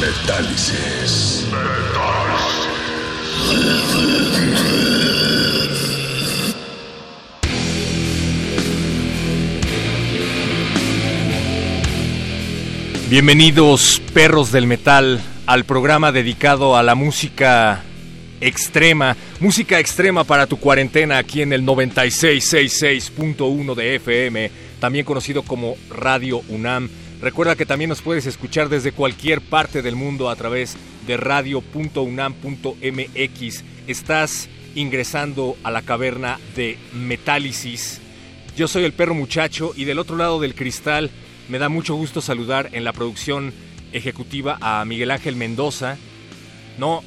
Metálisis. Bienvenidos, perros del metal, al programa dedicado a la música extrema, música extrema para tu cuarentena aquí en el 9666.1 de FM, también conocido como Radio UNAM. Recuerda que también nos puedes escuchar desde cualquier parte del mundo a través de radio.unam.mx. Estás ingresando a la caverna de Metálisis. Yo soy el perro muchacho y del otro lado del cristal me da mucho gusto saludar en la producción ejecutiva a Miguel Ángel Mendoza. No,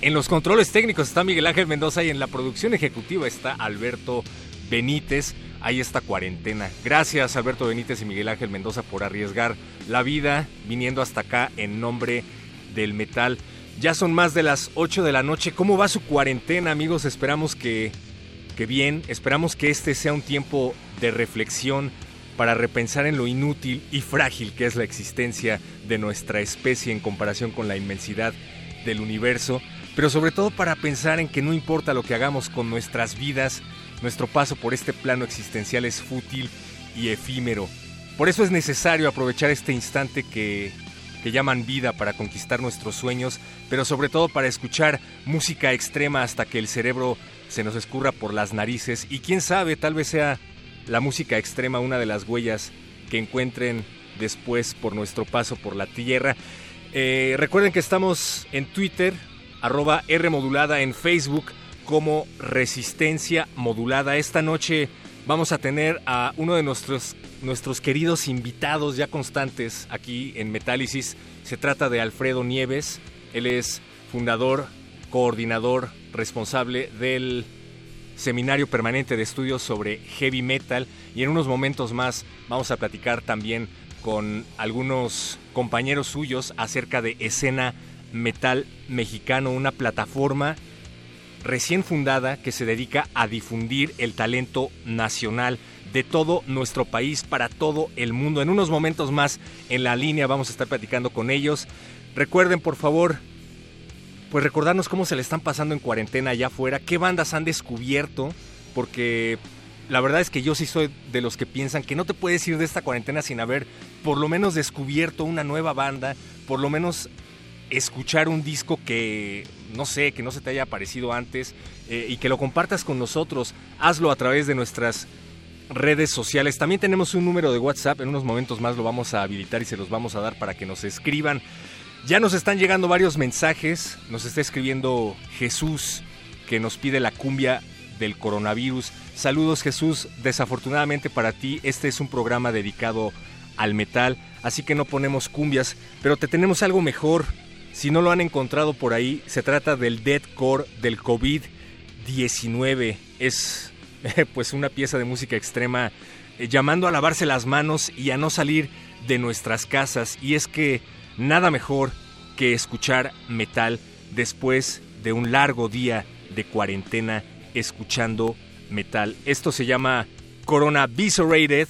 en los controles técnicos está Miguel Ángel Mendoza y en la producción ejecutiva está Alberto Benítez hay esta cuarentena. Gracias Alberto Benítez y Miguel Ángel Mendoza por arriesgar la vida viniendo hasta acá en nombre del metal. Ya son más de las 8 de la noche. ¿Cómo va su cuarentena amigos? Esperamos que, que bien. Esperamos que este sea un tiempo de reflexión para repensar en lo inútil y frágil que es la existencia de nuestra especie en comparación con la inmensidad del universo, pero sobre todo para pensar en que no importa lo que hagamos con nuestras vidas, nuestro paso por este plano existencial es fútil y efímero. Por eso es necesario aprovechar este instante que, que llaman vida para conquistar nuestros sueños, pero sobre todo para escuchar música extrema hasta que el cerebro se nos escurra por las narices y quién sabe, tal vez sea la música extrema una de las huellas que encuentren después por nuestro paso por la tierra. Eh, recuerden que estamos en Twitter, arroba R modulada en Facebook como Resistencia Modulada. Esta noche vamos a tener a uno de nuestros, nuestros queridos invitados ya constantes aquí en Metálisis. Se trata de Alfredo Nieves. Él es fundador, coordinador, responsable del Seminario Permanente de Estudios sobre Heavy Metal. Y en unos momentos más vamos a platicar también con algunos compañeros suyos acerca de escena metal mexicano, una plataforma recién fundada que se dedica a difundir el talento nacional de todo nuestro país para todo el mundo. En unos momentos más en la línea vamos a estar platicando con ellos. Recuerden por favor, pues recordarnos cómo se le están pasando en cuarentena allá afuera, qué bandas han descubierto, porque la verdad es que yo sí soy de los que piensan que no te puedes ir de esta cuarentena sin haber por lo menos descubierto una nueva banda, por lo menos escuchar un disco que no sé, que no se te haya aparecido antes eh, y que lo compartas con nosotros. Hazlo a través de nuestras redes sociales. También tenemos un número de WhatsApp, en unos momentos más lo vamos a habilitar y se los vamos a dar para que nos escriban. Ya nos están llegando varios mensajes, nos está escribiendo Jesús que nos pide la cumbia del coronavirus. Saludos Jesús, desafortunadamente para ti este es un programa dedicado al metal, así que no ponemos cumbias, pero te tenemos algo mejor. Si no lo han encontrado por ahí, se trata del deadcore del COVID-19. Es pues una pieza de música extrema eh, llamando a lavarse las manos y a no salir de nuestras casas. Y es que nada mejor que escuchar metal después de un largo día de cuarentena escuchando metal. Esto se llama Corona Viscerated,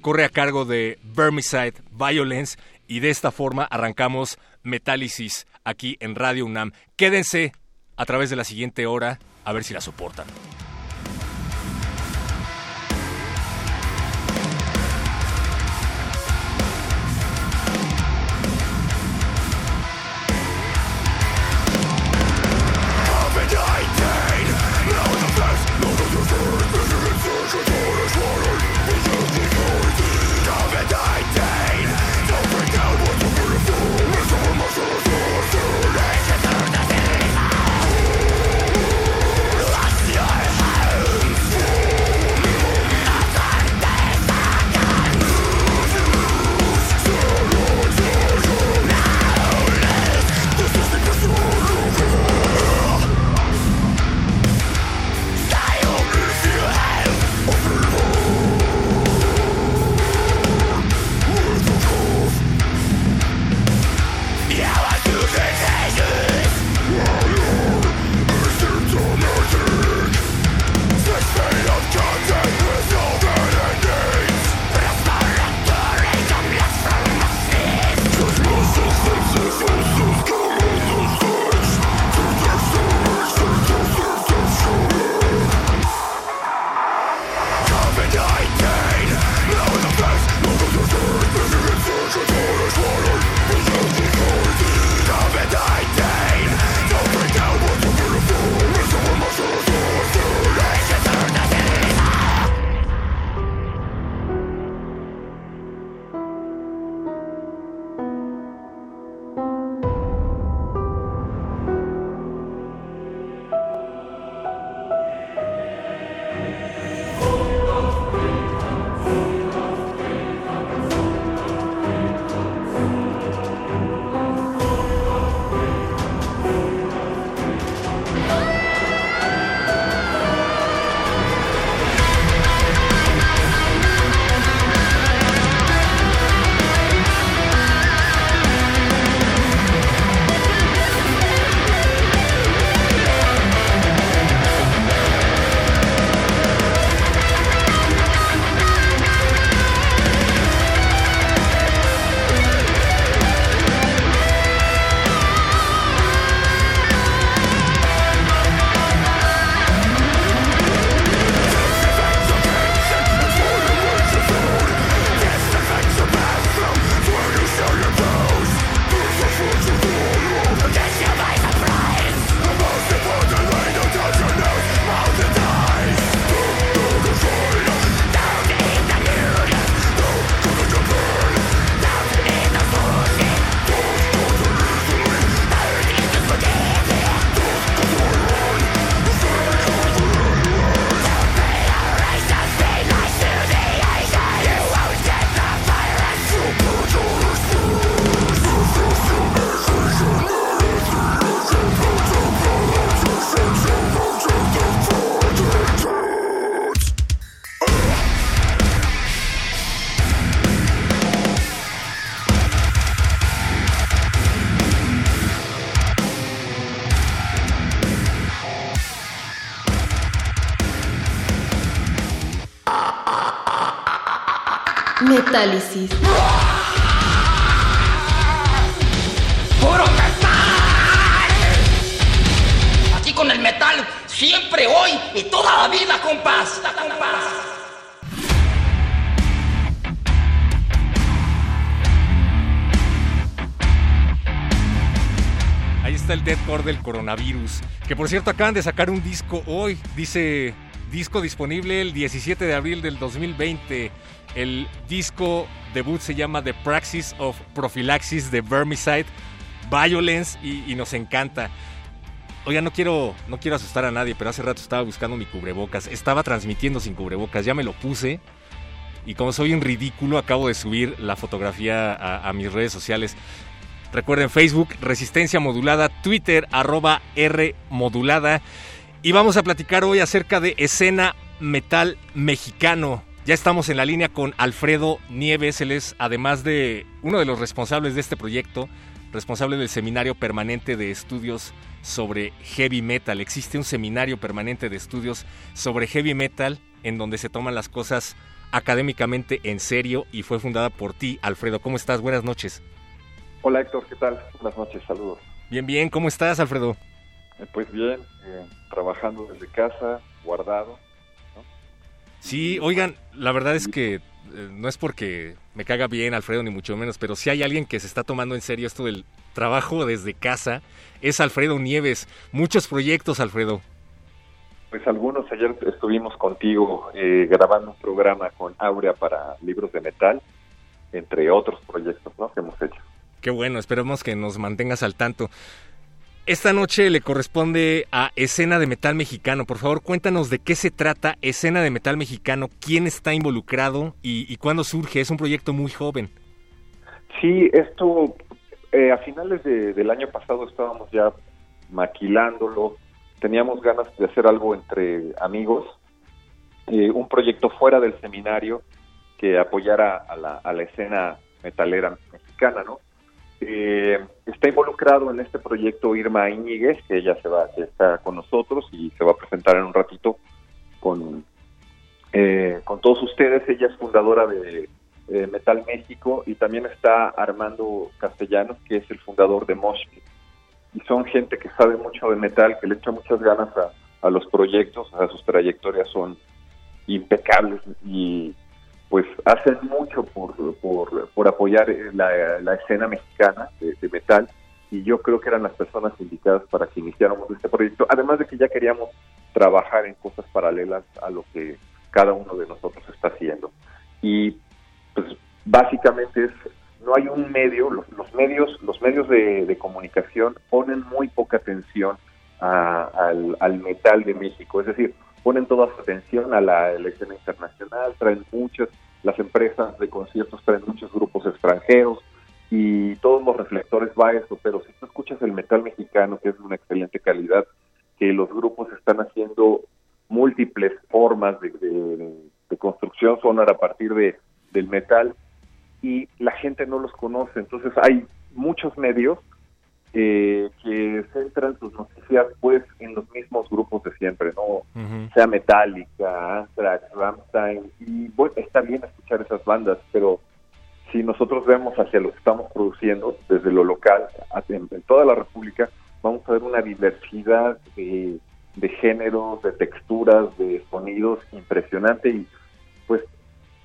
corre a cargo de Vermicide Violence y de esta forma arrancamos Metálisis aquí en Radio UNAM. Quédense a través de la siguiente hora a ver si la soportan. Del coronavirus. Que por cierto acaban de sacar un disco hoy. Dice disco disponible el 17 de abril del 2020. El disco debut se llama The Praxis of Prophylaxis de Vermicide Violence y, nos encanta. Oiga, no quiero, no quiero asustar a nadie, pero hace rato estaba buscando mi cubrebocas. Estaba transmitiendo sin cubrebocas, ya me lo puse. Y como soy un ridículo, acabo de subir la fotografía a, a mis redes sociales. Recuerden Facebook, Resistencia Modulada, Twitter, arroba R Modulada. Y vamos a platicar hoy acerca de escena metal mexicano. Ya estamos en la línea con Alfredo Nieves, él es además de uno de los responsables de este proyecto, responsable del Seminario Permanente de Estudios sobre Heavy Metal. Existe un seminario permanente de estudios sobre heavy metal en donde se toman las cosas académicamente en serio y fue fundada por ti, Alfredo. ¿Cómo estás? Buenas noches. Hola Héctor, ¿qué tal? Buenas noches, saludos. Bien, bien, ¿cómo estás, Alfredo? Eh, pues bien, eh, trabajando desde casa, guardado. Sí, oigan, la verdad es que eh, no es porque me caga bien Alfredo ni mucho menos, pero si hay alguien que se está tomando en serio esto del trabajo desde casa, es Alfredo Nieves. Muchos proyectos, Alfredo. Pues algunos, ayer estuvimos contigo eh, grabando un programa con Aurea para libros de metal, entre otros proyectos ¿no? que hemos hecho. Qué bueno, esperemos que nos mantengas al tanto. Esta noche le corresponde a Escena de Metal Mexicano. Por favor, cuéntanos de qué se trata Escena de Metal Mexicano, quién está involucrado y, cuándo surge. Es un proyecto muy joven. Sí, esto eh, a finales del año pasado estábamos ya maquilándolo. Teníamos ganas de hacer algo entre amigos, eh, un proyecto fuera del seminario que apoyara a la, a la escena metalera mexicana, ¿no? Eh, está involucrado en este proyecto Irma Iñiguez, que ella se va, que está con nosotros y se va a presentar en un ratito con, eh, con todos ustedes. Ella es fundadora de Metal México y también está Armando Castellanos, que es el fundador de Moshpit. Y son gente que sabe mucho de metal, que le echa muchas ganas a, a los proyectos, a sus trayectorias son impecables y pues hacen mucho por, por, apoyar la, escena mexicana de, metal y yo creo que eran las personas indicadas para que iniciáramos este proyecto, además de que ya queríamos trabajar en cosas paralelas a lo que cada uno de nosotros está haciendo. Y pues básicamente es no hay un medio, los, medios, los medios de, comunicación ponen muy poca atención al, al metal de México, es decir, ponen toda su atención a la elección internacional, traen muchas, las empresas de conciertos traen muchos grupos extranjeros y todos los reflectores va a eso, pero si tú escuchas el metal mexicano, que es de una excelente calidad, que los grupos están haciendo múltiples formas de, construcción sonora a partir de, del metal y la gente no los conoce, entonces hay muchos medios eh, que centran sus noticias pues en los mismos grupos de siempre, ¿no? Sea Metallica, Anthrax, Rammstein, y bueno, está bien escuchar esas bandas, pero si nosotros vemos hacia lo que estamos produciendo desde lo local, en, toda la República, vamos a ver una diversidad de, de géneros, de texturas, de sonidos impresionante y pues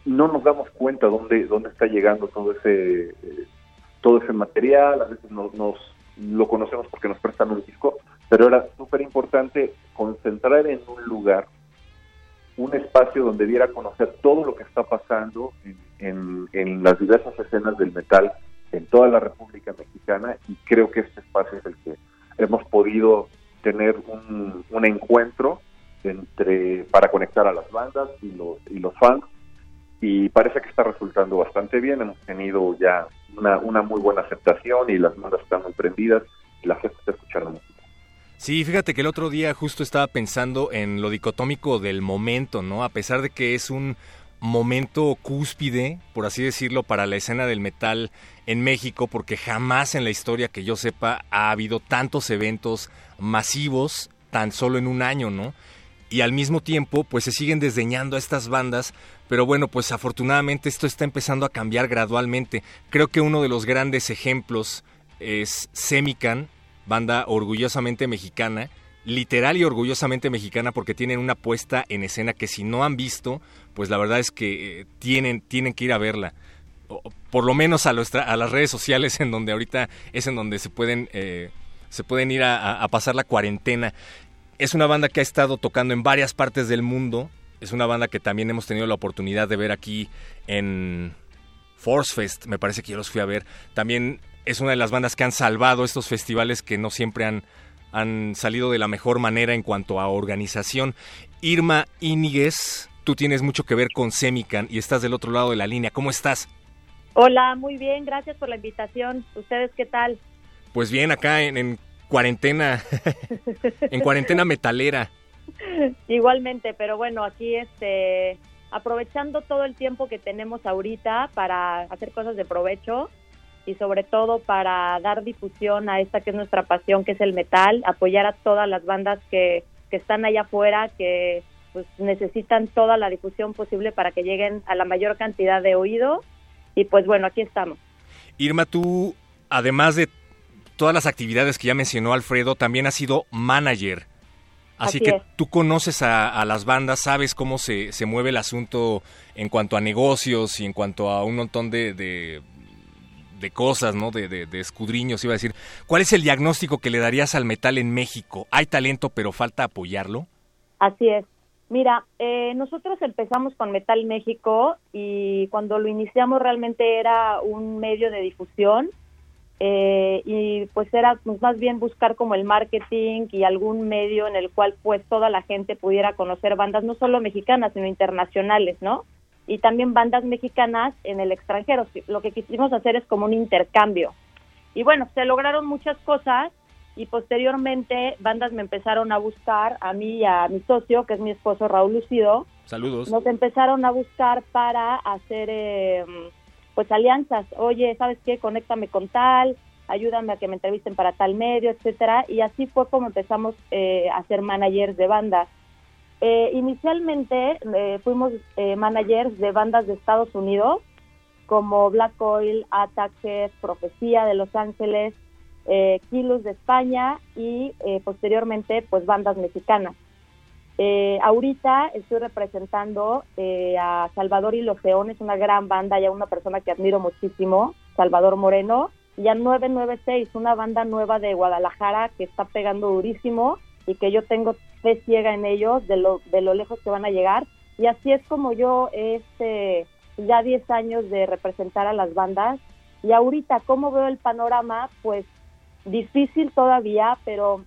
no nos damos cuenta dónde dónde está llegando todo ese eh, todo ese material, a veces nos lo conocemos porque nos prestan un disco, pero era súper importante concentrar en un lugar un espacio donde diera a conocer todo lo que está pasando en, en, las diversas escenas del metal en toda la República Mexicana y creo que este espacio es el que hemos podido tener un, un encuentro entre para conectar a las bandas y los y los fans y parece que está resultando bastante bien. Hemos tenido ya una, una muy buena aceptación y las bandas están muy prendidas y la gente está escuchando música. Sí, fíjate que el otro día justo estaba pensando en lo dicotómico del momento, ¿no? A pesar de que es un momento cúspide, por así decirlo, para la escena del metal en México, porque jamás en la historia que yo sepa ha habido tantos eventos masivos tan solo en un año, ¿no? y al mismo tiempo pues se siguen desdeñando a estas bandas, pero bueno, pues afortunadamente esto está empezando a cambiar gradualmente. Creo que uno de los grandes ejemplos es Semican, banda orgullosamente mexicana, literal y orgullosamente mexicana porque tienen una puesta en escena que si no han visto, pues la verdad es que eh, tienen, tienen que ir a verla. por lo menos a, a, las redes sociales en donde ahorita es en donde se pueden, eh, se pueden ir a pasar la cuarentena. Es una banda que ha estado tocando en varias partes del mundo. Es una banda que también hemos tenido la oportunidad de ver aquí en Force Fest. Me parece que yo los fui a ver. También es una de las bandas que han salvado estos festivales que no siempre han, han salido de la mejor manera en cuanto a organización. Irma Iniguez, tú tienes mucho que ver con Semican y estás del otro lado de la línea. ¿Cómo estás? Hola, muy bien, gracias por la invitación. ¿Ustedes qué tal? Pues bien, acá en, en cuarentena, en cuarentena metalera. Igualmente, pero bueno, aquí este, aprovechando todo el tiempo que tenemos ahorita para hacer cosas de provecho y sobre todo para dar difusión a esta que es nuestra pasión, que es el metal, apoyar a todas las bandas que, que están allá afuera, que pues necesitan toda la difusión posible para que lleguen a la mayor cantidad de oídos y pues bueno, aquí estamos. Irma, tú, además de todas las actividades que ya mencionó Alfredo, también has sido manager. Así, que tú conoces a, las bandas, sabes cómo se, se, mueve el asunto en cuanto a negocios y en cuanto a un montón de, de, cosas, ¿no? De, de, escudriños, iba a decir. ¿Cuál es el diagnóstico que le darías al metal en México? ¿Hay talento pero falta apoyarlo? Así es. Mira, eh, nosotros empezamos con Metal México y cuando lo iniciamos realmente era un medio de difusión eh, y pues era pues, más bien buscar como el marketing y algún medio en el cual pues toda la gente pudiera conocer bandas no solo mexicanas sino internacionales, ¿no? Y también bandas mexicanas en el extranjero. Lo que quisimos hacer es como un intercambio. Y bueno, se lograron muchas cosas y posteriormente bandas me empezaron a buscar, a mí y a mi socio, que es mi esposo Raúl Lucido. Saludos. Nos empezaron a buscar para hacer eh, pues alianzas. Oye, ¿sabes qué? Conéctame con tal, ayúdame a que me entrevisten para tal medio, etcétera. Y así fue como empezamos eh, a ser managers de bandas. Eh, inicialmente fuimos managers de bandas de Estados Unidos, como Black Oil, Attack, Profecía de Los Ángeles, eh, Kilos de España y eh, posteriormente pues bandas mexicanas. Eh, ahorita estoy representando eh, a Salvador y los Leones, una gran banda, ya una persona que admiro muchísimo, Salvador Moreno, y a 996, una banda nueva de Guadalajara que está pegando durísimo y que yo tengo fe ciega en ellos, de lo, de lo lejos que van a llegar. Y así es como yo, este, ya 10 años de representar a las bandas. Y ahorita, ¿cómo veo el panorama? Pues difícil todavía, pero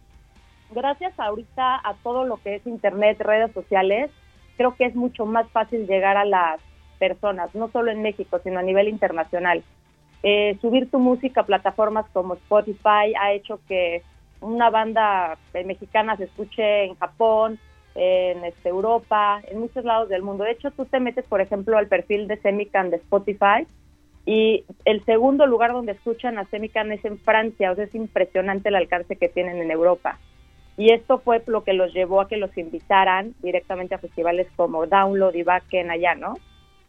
gracias ahorita a todo lo que es Internet, redes sociales, creo que es mucho más fácil llegar a las personas, no solo en México, sino a nivel internacional. Eh, subir tu música a plataformas como Spotify ha hecho que una banda mexicana se escuche en Japón, en este, Europa, en muchos lados del mundo. De hecho, tú te metes, por ejemplo, al perfil de Semican de Spotify y el segundo lugar donde escuchan a Semican es en Francia, o sea, es impresionante el alcance que tienen en Europa. Y esto fue lo que los llevó a que los invitaran directamente a festivales como Download y Backen allá, ¿no?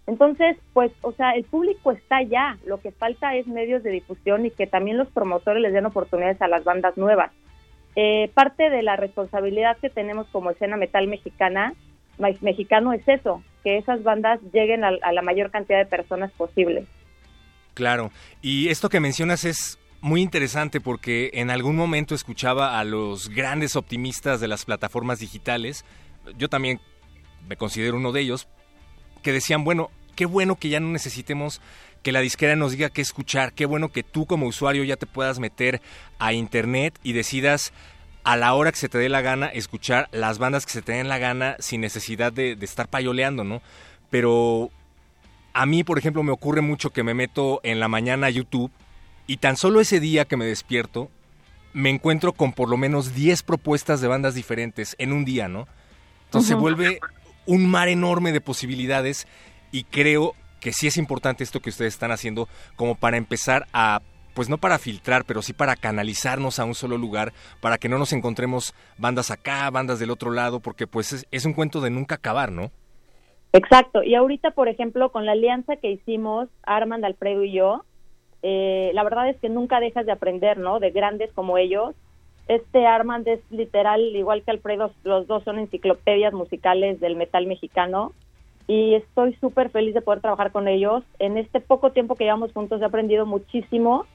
Entonces, pues, o sea, el público está allá, lo que falta es medios de difusión y que también los promotores les den oportunidades a las bandas nuevas. Eh, parte de la responsabilidad que tenemos como escena metal mexicana, mexicano es eso, que esas bandas lleguen a la mayor cantidad de personas posible. Claro, y esto que mencionas es muy interesante porque en algún momento escuchaba a los grandes optimistas de las plataformas digitales, yo también me considero uno de ellos, que decían, bueno, qué bueno que ya no necesitemos que la disquera nos diga qué escuchar, qué bueno que tú como usuario ya te puedas meter a internet y decidas a la hora que se te dé la gana escuchar las bandas que se te den la gana sin necesidad de, estar payoleando, ¿no? Pero a mí, por ejemplo, me ocurre mucho que me meto en la mañana a YouTube y tan solo ese día que me despierto, me encuentro con por lo menos 10 propuestas de bandas diferentes en un día, ¿no? Entonces se vuelve un mar enorme de posibilidades y creo que sí es importante esto que ustedes están haciendo como para empezar a pues no para filtrar, pero sí para canalizarnos a un solo lugar, para que no nos encontremos bandas acá, bandas del otro lado, porque pues es, es un cuento de nunca acabar, ¿no? Exacto, y ahorita, por ejemplo, con la alianza que hicimos, Armand, Alfredo y yo, eh, la verdad es que nunca dejas de aprender, ¿no? De grandes como ellos. Este Armand es literal, igual que Alfredo, los dos son enciclopedias musicales del metal mexicano y estoy súper feliz de poder trabajar con ellos. En este poco tiempo que llevamos juntos he aprendido muchísimo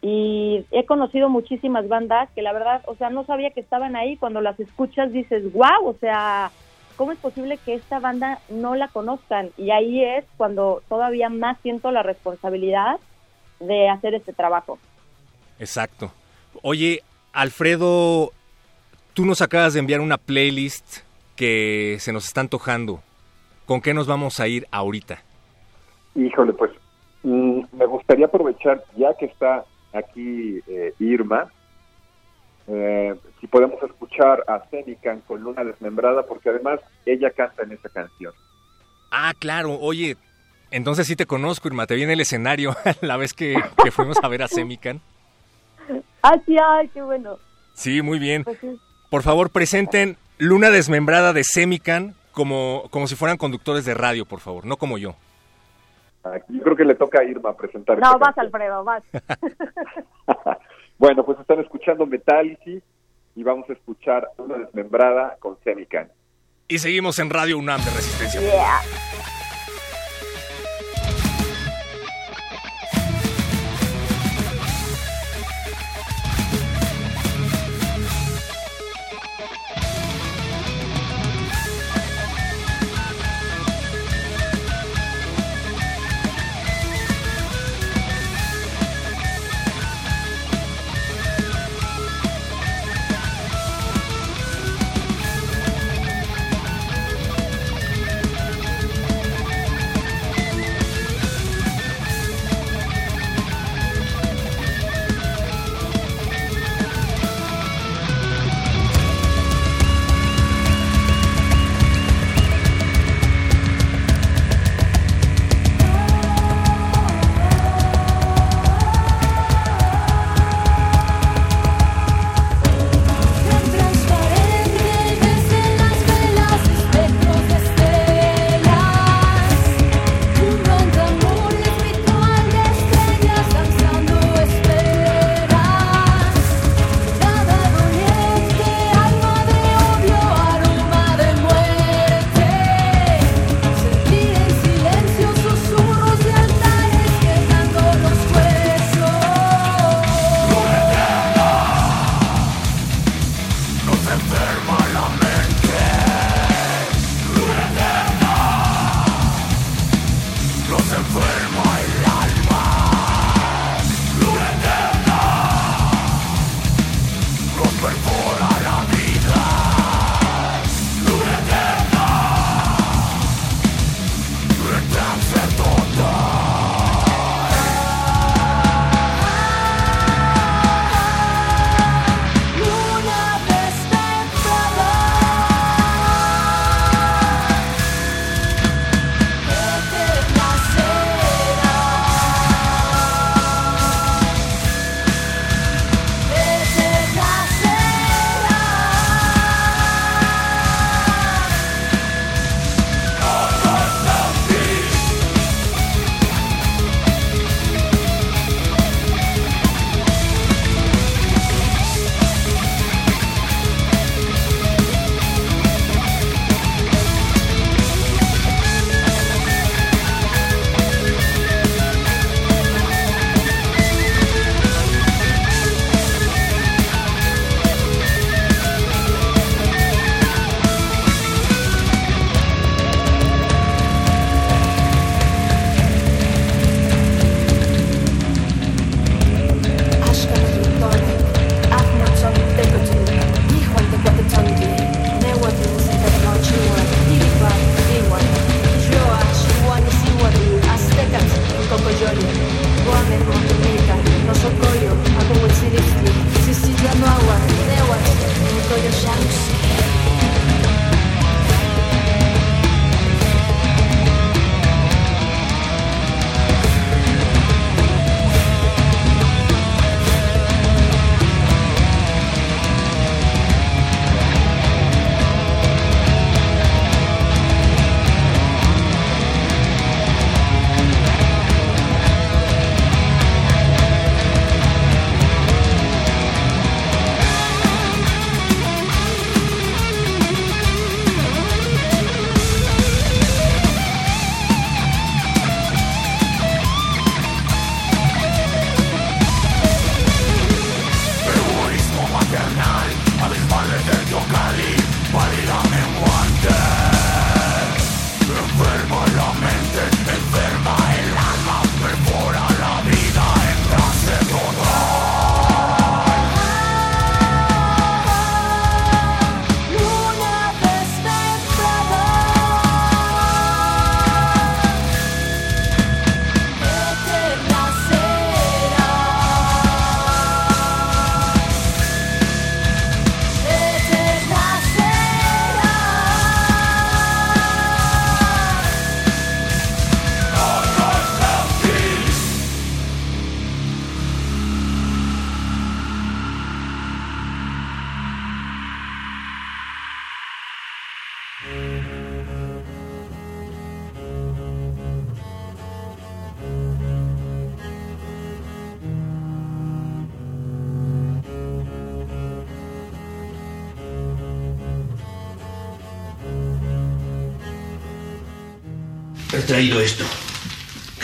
y he conocido muchísimas bandas que la verdad, o sea, no sabía que estaban ahí. Cuando las escuchas dices, wow, o sea, ¿cómo es posible que esta banda no la conozcan? Y ahí es cuando todavía más siento la responsabilidad de hacer este trabajo. Exacto. Oye, Alfredo, tú nos acabas de enviar una playlist que se nos está antojando. ¿Con qué nos vamos a ir ahorita? Híjole, pues mm, me gustaría aprovechar, ya que está aquí eh, Irma, eh, si podemos escuchar a Cenican con Luna Desmembrada, porque además ella canta en esa canción. Ah, claro, oye, Entonces sí te conozco, Irma, te vi en el escenario la vez que, que fuimos a ver a Semican. Ah, sí, ay, qué bueno. Sí, muy bien. Pues sí. Por favor, presenten Luna Desmembrada de Semican como, como si fueran conductores de radio, por favor, no como yo. Ah, Yo creo que le toca a Irma presentar. No, vas, canción. Alfredo, vas. Bueno, pues están escuchando Metálisis y vamos a escuchar una desmembrada con Semican. Y seguimos en Radio UNAM de Resistencia. Yeah.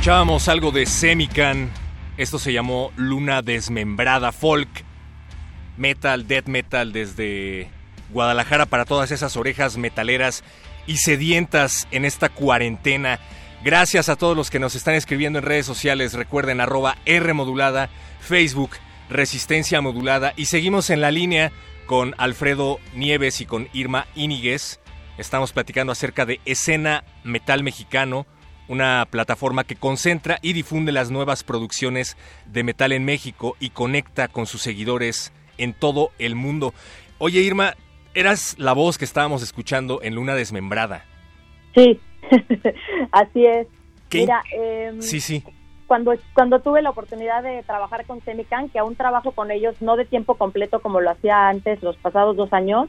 Escuchábamos algo de Semican. Esto se llamó Luna Desmembrada Folk. Metal, death metal desde Guadalajara para todas esas orejas metaleras y sedientas en esta cuarentena. Gracias a todos los que nos están escribiendo en redes sociales. Recuerden arroba R modulada, Facebook, Resistencia modulada. Y seguimos en la línea con Alfredo Nieves y con Irma Iniguez. Estamos platicando acerca de Escena Metal Mexicano, una plataforma que concentra y difunde las nuevas producciones de metal en México y conecta con sus seguidores en todo el mundo. Oye Irma, eras la voz que estábamos escuchando en Luna Desmembrada. Sí, así es. ¿Qué? Mira, em, Sí, sí. cuando, cuando tuve la oportunidad de trabajar con Semican, que aún trabajo con ellos, no de tiempo completo como lo hacía antes los pasados dos años,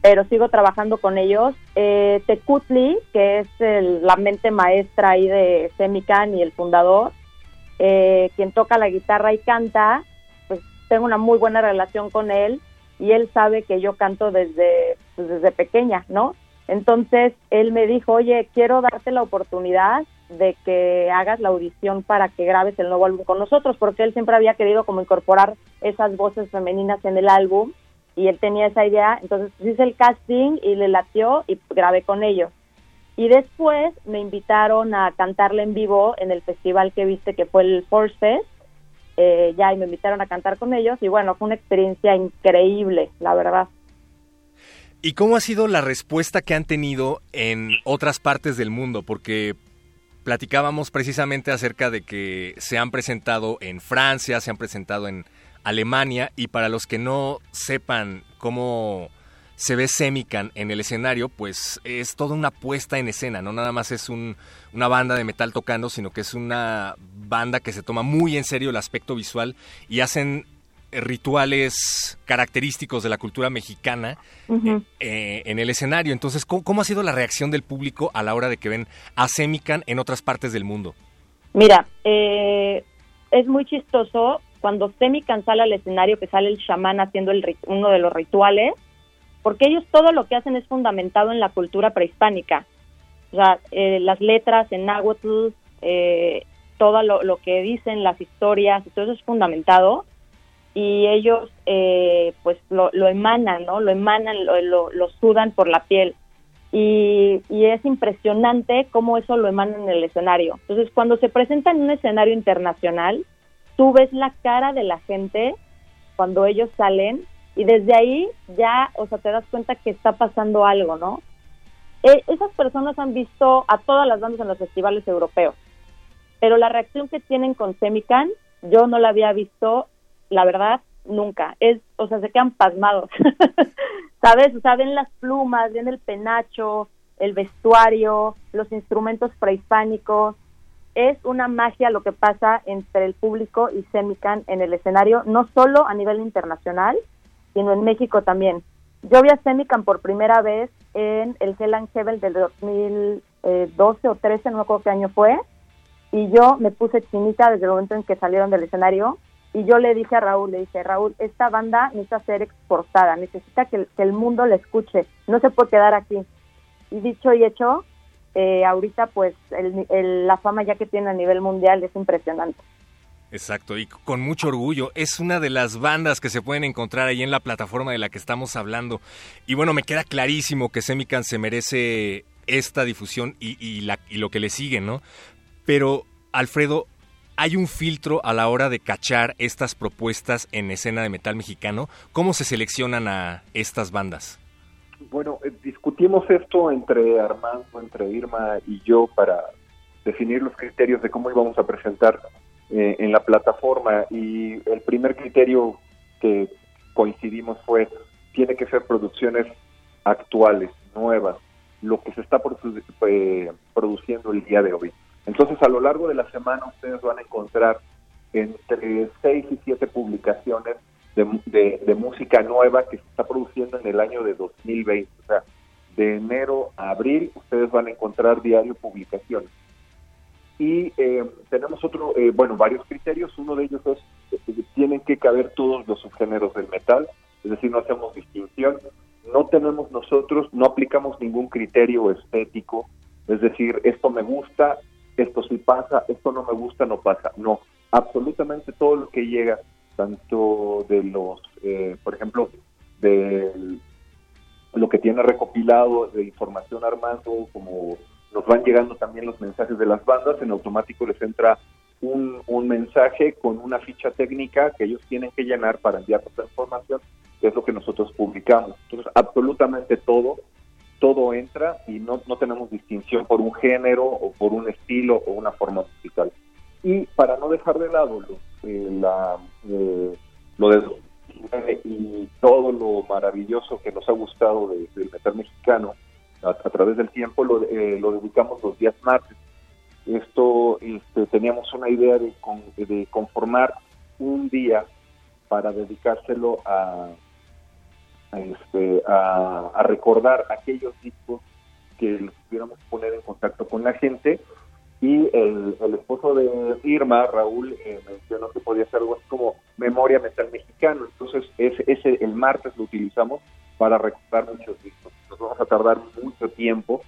pero sigo trabajando con ellos. Eh, Tecutli, que es el- la mente maestra ahí de Semican y el fundador, eh, quien toca la guitarra y canta, pues tengo una muy buena relación con él y él sabe que yo canto desde, pues, desde pequeña, ¿no? Entonces él me dijo, oye, quiero darte la oportunidad de que hagas la audición para que grabes el nuevo álbum con nosotros, porque él siempre había querido como incorporar esas voces femeninas en el álbum y él tenía esa idea, entonces hice el casting y le latió y grabé con ellos. Y después me invitaron a cantarle en vivo en el festival que viste que fue el Force Fest, eh, ya y me invitaron a cantar con ellos y bueno, fue una experiencia increíble, la verdad. ¿Y cómo ha sido la respuesta que han tenido en otras partes del mundo? Porque platicábamos precisamente acerca de que se han presentado en Francia, se han presentado en Alemania y para los que no sepan cómo se ve Semican en el escenario, pues es toda una puesta en escena, no nada más es un- una banda de metal tocando, sino que es una banda que se toma muy en serio el aspecto visual y hacen eh, rituales característicos de la cultura mexicana Ujú. eh, en el escenario. Entonces, ¿cómo, cómo ha sido la reacción del público a la hora de que ven a Semican en otras partes del mundo? Mira, eh, es muy chistoso cuando Semican sale al escenario, que sale el chamán haciendo el uno de los rituales, porque ellos todo lo que hacen es fundamentado en la cultura prehispánica. O sea, eh, las letras en náhuatl, eh, todo lo, que dicen, las historias, todo eso es fundamentado. Y ellos, eh, pues, lo, lo emanan, ¿no? Lo emanan, lo, sudan por la piel y, y es impresionante cómo eso lo emanan en el escenario. Entonces, cuando se presenta en un escenario internacional, tú ves la cara de la gente cuando ellos salen y desde ahí ya, o sea, te das cuenta que está pasando algo, ¿no? Eh, esas personas han visto a todas las bandas en los festivales europeos, pero la reacción que tienen con Semican, yo no la había visto, la verdad, nunca. Es, o sea, se quedan pasmados. ¿Sabes? O sea, ven las plumas, ven el penacho, el vestuario, los instrumentos prehispánicos. Es una magia lo que pasa entre el público y Semican en el escenario, no solo a nivel internacional, sino en México también. Yo vi a Semican por primera vez en el Hell and Heaven del 2012 o 13, no me acuerdo qué año fue, y yo me puse chinita desde el momento en que salieron del escenario y yo le dije a Raúl, le dije, Raúl, esta banda necesita ser exportada, necesita que, que el mundo la escuche, no se puede quedar aquí. Y dicho y hecho, eh, ahorita pues el- el- la fama ya que tiene a nivel mundial es impresionante. Exacto, y con mucho orgullo. Es una de las bandas que se pueden encontrar ahí en la plataforma de la que estamos hablando. Y bueno, me queda clarísimo que Semican se merece esta difusión y, y la- y lo que le sigue, ¿no? Pero, Alfredo, ¿hay un filtro a la hora de cachar estas propuestas en escena de metal mexicano? ¿Cómo se seleccionan a estas bandas? Bueno, eh, discutimos esto entre Armando, entre Irma y yo para definir los criterios de cómo íbamos a presentar eh, en la plataforma y el primer criterio que coincidimos fue tiene que ser producciones actuales, nuevas, lo que se está eh, produciendo el día de hoy. Entonces, a lo largo de la semana ustedes van a encontrar entre seis y siete publicaciones de, música nueva que se está produciendo en el año de 2020. O sea, de enero a abril ustedes van a encontrar diario publicaciones. Y eh, tenemos otro, eh, bueno, varios criterios. Uno de ellos es que tienen que caber todos los subgéneros del metal, es decir, no hacemos distinción. No tenemos nosotros, no aplicamos ningún criterio estético, es decir, esto me gusta, esto sí pasa, esto no me gusta, no pasa. No, absolutamente todo lo que llega, tanto de los, eh, por ejemplo, de lo que tiene recopilado de información Armando, como nos van llegando también los mensajes de las bandas, en automático les entra un, un mensaje con una ficha técnica que ellos tienen que llenar para enviar esta información, que es lo que nosotros publicamos. Entonces, absolutamente todo, todo entra y no, no tenemos distinción por un género o por un estilo o una forma musical. Y para no dejar de lado lo, eh, la, eh, lo de y todo lo maravilloso que nos ha gustado del metal mexicano a, través del tiempo, lo, eh, lo dedicamos los días martes. Esto este, teníamos una idea de, de conformar un día para dedicárselo a, este, a, recordar aquellos discos que los pudiéramos poner en contacto con la gente. Y el, esposo de Irma, Raúl, eh, mencionó que podía ser algo así como memoria metal mexicano. Entonces, ese, ese, el martes lo utilizamos para recordar muchos discos. Nos vamos a tardar mucho tiempo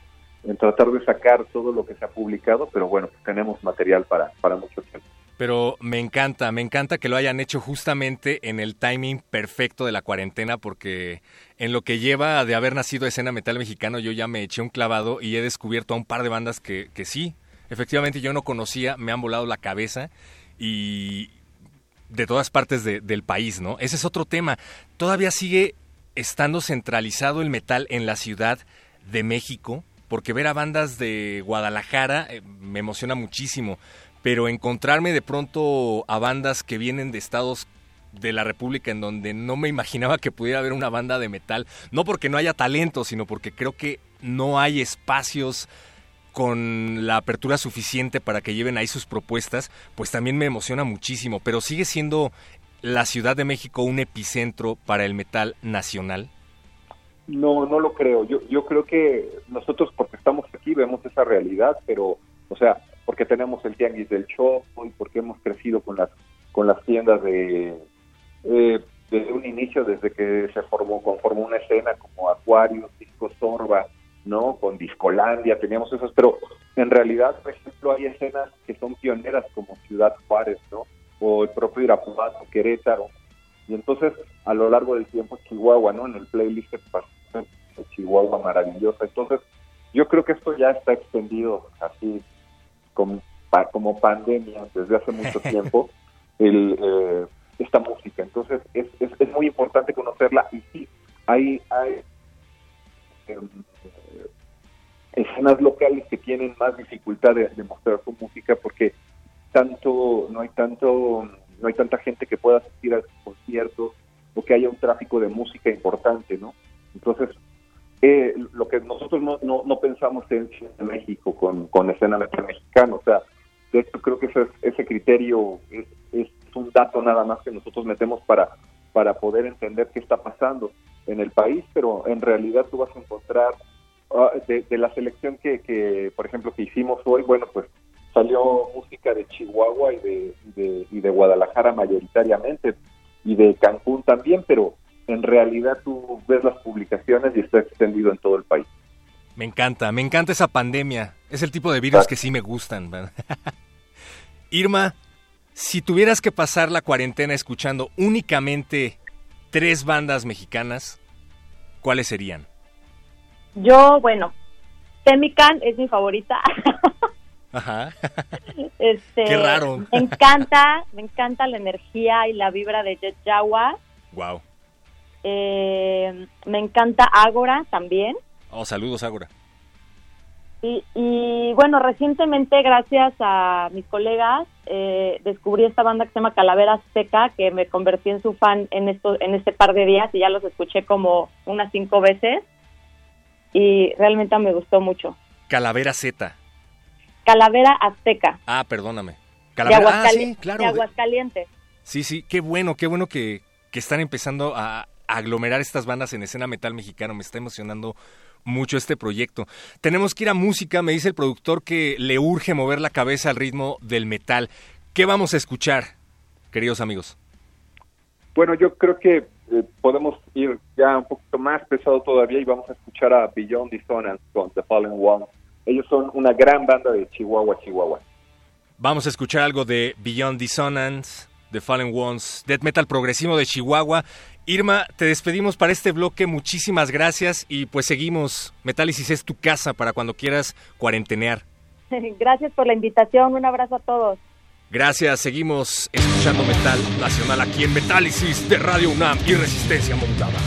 en tratar de sacar todo lo que se ha publicado, pero bueno, tenemos material para, para mucho tiempo pero me encanta, me encanta que lo hayan hecho justamente en el timing perfecto de la cuarentena, porque en lo que lleva de haber nacido escena metal mexicano, yo ya me eché un clavado y he descubierto a un par de bandas que, que sí, efectivamente yo no conocía, me han volado la cabeza y de todas partes del país, ¿no? Ese es otro tema. Todavía sigue estando centralizado el metal en la Ciudad de México, porque ver a bandas de Guadalajara eh, me emociona muchísimo pero encontrarme de pronto a bandas que vienen de estados de la República en donde no me imaginaba que pudiera haber una banda de metal, no porque no haya talento, sino porque creo que no hay espacios con la apertura suficiente para que lleven ahí sus propuestas, pues también me emociona muchísimo, pero sigue siendo la Ciudad de México un epicentro para el metal nacional. No, no lo creo. Yo, yo creo que nosotros porque estamos aquí vemos esa realidad, pero, o sea, porque tenemos el tianguis del Chopo y porque hemos crecido con las con las tiendas de eh, desde un inicio, desde que se formó, conformó una escena como Acuario, Disco Sorba, ¿no? Con Discolandia, teníamos esas, pero en realidad, por ejemplo, hay escenas que son pioneras como Ciudad Juárez, ¿no? O el propio Irapuato, Querétaro. Y entonces, a lo largo del tiempo, Chihuahua, ¿no? En el playlist de Chihuahua maravillosa. Entonces, yo creo que esto ya está extendido así como, como pandemia desde hace mucho tiempo el, eh, esta música. Entonces es, es, muy importante conocerla y sí, hay, hay escenas locales que tienen más dificultad de, mostrar su música porque tanto no hay tanto no hay tanta gente que pueda asistir a conciertos o que haya un tráfico de música importante, ¿no? Entonces, eh, lo que nosotros no, no, pensamos en, México con, con escena mexicana, o sea, de hecho creo que ese, ese criterio es, es, un dato nada más que nosotros metemos para, para poder entender qué está pasando en el país, pero en realidad tú vas a encontrar ah, de, la selección que, por ejemplo, que hicimos hoy, bueno, pues salió música de Chihuahua y de, de, y de Guadalajara mayoritariamente, y de Cancún también, pero en realidad tú ves las publicaciones y está extendido en todo el país. Me encanta, me encanta esa pandemia. Es el tipo de virus que sí me gustan. Irma, si tuvieras que pasar la cuarentena escuchando únicamente tres bandas mexicanas, ¿cuáles serían? Yo, bueno, Temican es mi favorita. Ajá. Este, Qué raro. Me encanta, me encanta la energía y la vibra de Jet Jawa. Wow. Eh, me encanta Ágora también. Oh, saludos Ágora. Y, bueno, recientemente, gracias a mis colegas, eh, descubrí esta banda que se llama Calavera Seca, que me convertí en su fan en, esto, en este par de días y ya los escuché como unas cinco veces. y realmente me gustó mucho. Calavera Z. Calavera Azteca. Ah, perdóname. De, Calavera, ah, Aguascali- sí, claro. de Aguascalientes. Sí, sí, qué bueno, qué bueno que, que están empezando a aglomerar estas bandas en escena metal mexicano. Me está emocionando mucho este proyecto. Tenemos que ir a música, me dice el productor que le urge mover la cabeza al ritmo del metal. ¿Qué vamos a escuchar, queridos amigos? Bueno, yo creo que eh, podemos ir ya un poquito más pesado todavía y vamos a escuchar a Beyond Dissonance con The Fallen One. Ellos son una gran banda de Chihuahua, Chihuahua. Vamos a escuchar algo de Beyond Dissonance, The Fallen Ones, Death Metal progresivo de Chihuahua. Irma, te despedimos para este bloque, muchísimas gracias y pues seguimos. Metálisis es tu casa para cuando quieras cuarentenear. Gracias por la invitación. Un abrazo a todos. Gracias, seguimos escuchando Metal Nacional aquí en Metálisis de Radio UNAM y Resistencia Modulada.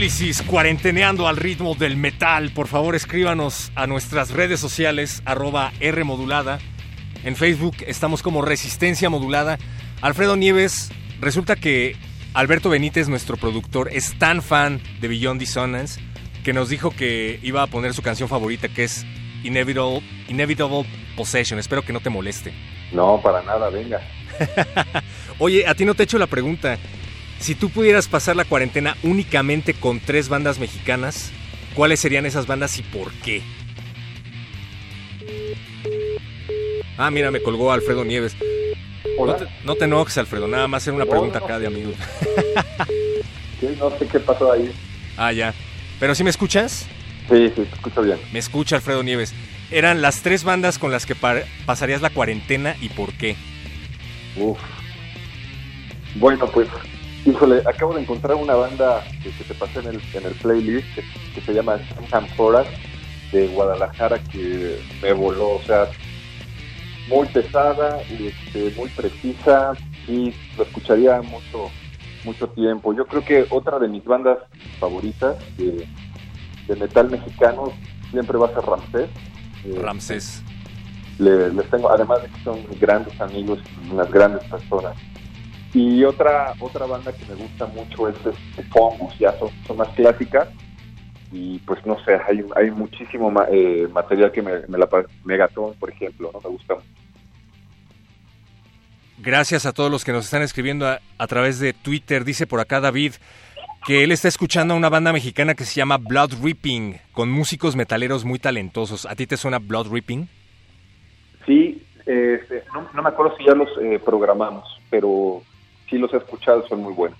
Metálisis, cuarenteneando al ritmo del metal. Por favor, escríbanos a nuestras redes sociales, arroba R modulada. En Facebook estamos como Resistencia Modulada. Alfredo Nieves, resulta que Alberto Benítez, nuestro productor, es tan fan de Beyond Dissonance que nos dijo que iba a poner su canción favorita, que es Inevitable, Inevitable Possession. Espero que no te moleste. No, para nada, venga. Oye, a ti no te he hecho la pregunta. Si tú pudieras pasar la cuarentena únicamente con tres bandas mexicanas, ¿cuáles serían esas bandas y por qué? Ah, mira, me colgó Alfredo Nieves. No te, no te enojes, Alfredo, nada más era una No, pregunta no. acá de amigos. No sé qué pasó ahí. ah, ya. ¿Pero sí me escuchas? Sí, sí, te escucho bien. Me escucha Alfredo Nieves. Eran las tres bandas con las que pasarías la cuarentena y por qué. Uf. Bueno, pues, híjole, acabo de encontrar una banda que, que te pasé en el, en el playlist que, que se llama Sam Forest de Guadalajara que me voló, o sea, muy pesada y este, muy precisa y lo escucharía mucho mucho tiempo. Yo creo que otra de mis bandas favoritas de, de metal mexicano siempre va a ser Ramsés. Eh, Ramsés. le- les tengo, además de que son grandes amigos y unas grandes personas. Y otra otra banda que me gusta mucho es este, Fungus, ya son, son más clásicas. Y pues no sé, hay, hay muchísimo ma- eh, material que me, me la Megatron, por ejemplo, no me gusta mucho. Gracias a todos los que nos están escribiendo a, a través de Twitter. Dice por acá David que él está escuchando a una banda mexicana que se llama Blood Ripping, con músicos metaleros muy talentosos. ¿A ti te suena Blood Ripping? Sí, eh, este, no, no me acuerdo si ya los eh, programamos, pero sí los he escuchado, son muy buenos.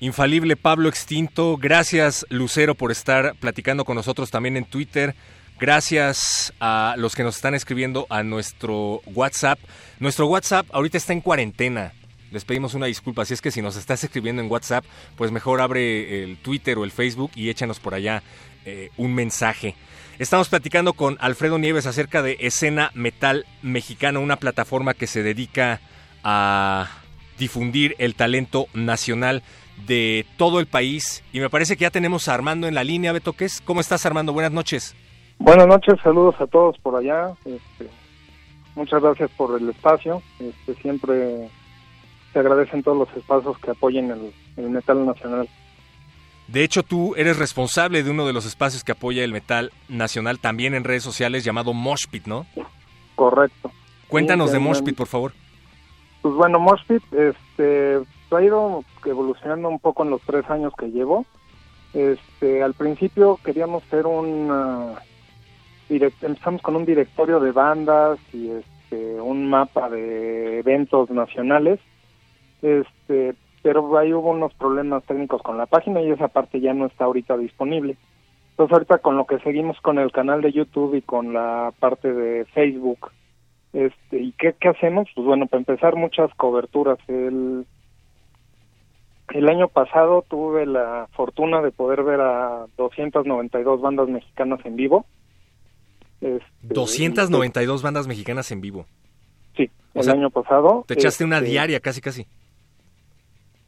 Infalible Pablo Extinto, gracias Lucero por estar platicando con nosotros también en Twitter. Gracias a los que nos están escribiendo a nuestro WhatsApp. Nuestro WhatsApp ahorita está en cuarentena. Les pedimos una disculpa. Si es que si nos estás escribiendo en WhatsApp, pues mejor abre el Twitter o el Facebook y échanos por allá eh, un mensaje. Estamos platicando con Alfredo Nieves acerca de Escena Metal Mexicano, una plataforma que se dedica a difundir el talento nacional de todo el país. Y me parece que ya tenemos a Armando en la línea, Beto. ¿qué es? ¿Cómo estás, Armando? Buenas noches. Buenas noches, saludos a todos por allá. Este, muchas gracias por el espacio. Este, siempre se agradecen todos los espacios que apoyen el, el metal nacional. De hecho, tú eres responsable de uno de los espacios que apoya el metal nacional también en redes sociales llamado Moshpit, ¿no? Correcto. Cuéntanos Sí, de Moshpit, por favor. Pues bueno, Moshpit este, ha ido evolucionando un poco en los tres años que llevo. Este, al principio queríamos ser un... direct- empezamos con un directorio de bandas y este, un mapa de eventos nacionales. Este, pero ahí hubo unos problemas técnicos con la página y esa parte ya no está ahorita disponible. Entonces ahorita con lo que seguimos con el canal de YouTube y con la parte de Facebook, este, ¿y qué, qué hacemos? Pues bueno, para empezar muchas coberturas. El, el año pasado tuve la fortuna de poder ver a 292 bandas mexicanas en vivo. Este, 292 bandas mexicanas en vivo. Sí, O el sea, año pasado. Te echaste una este, diaria, casi, casi.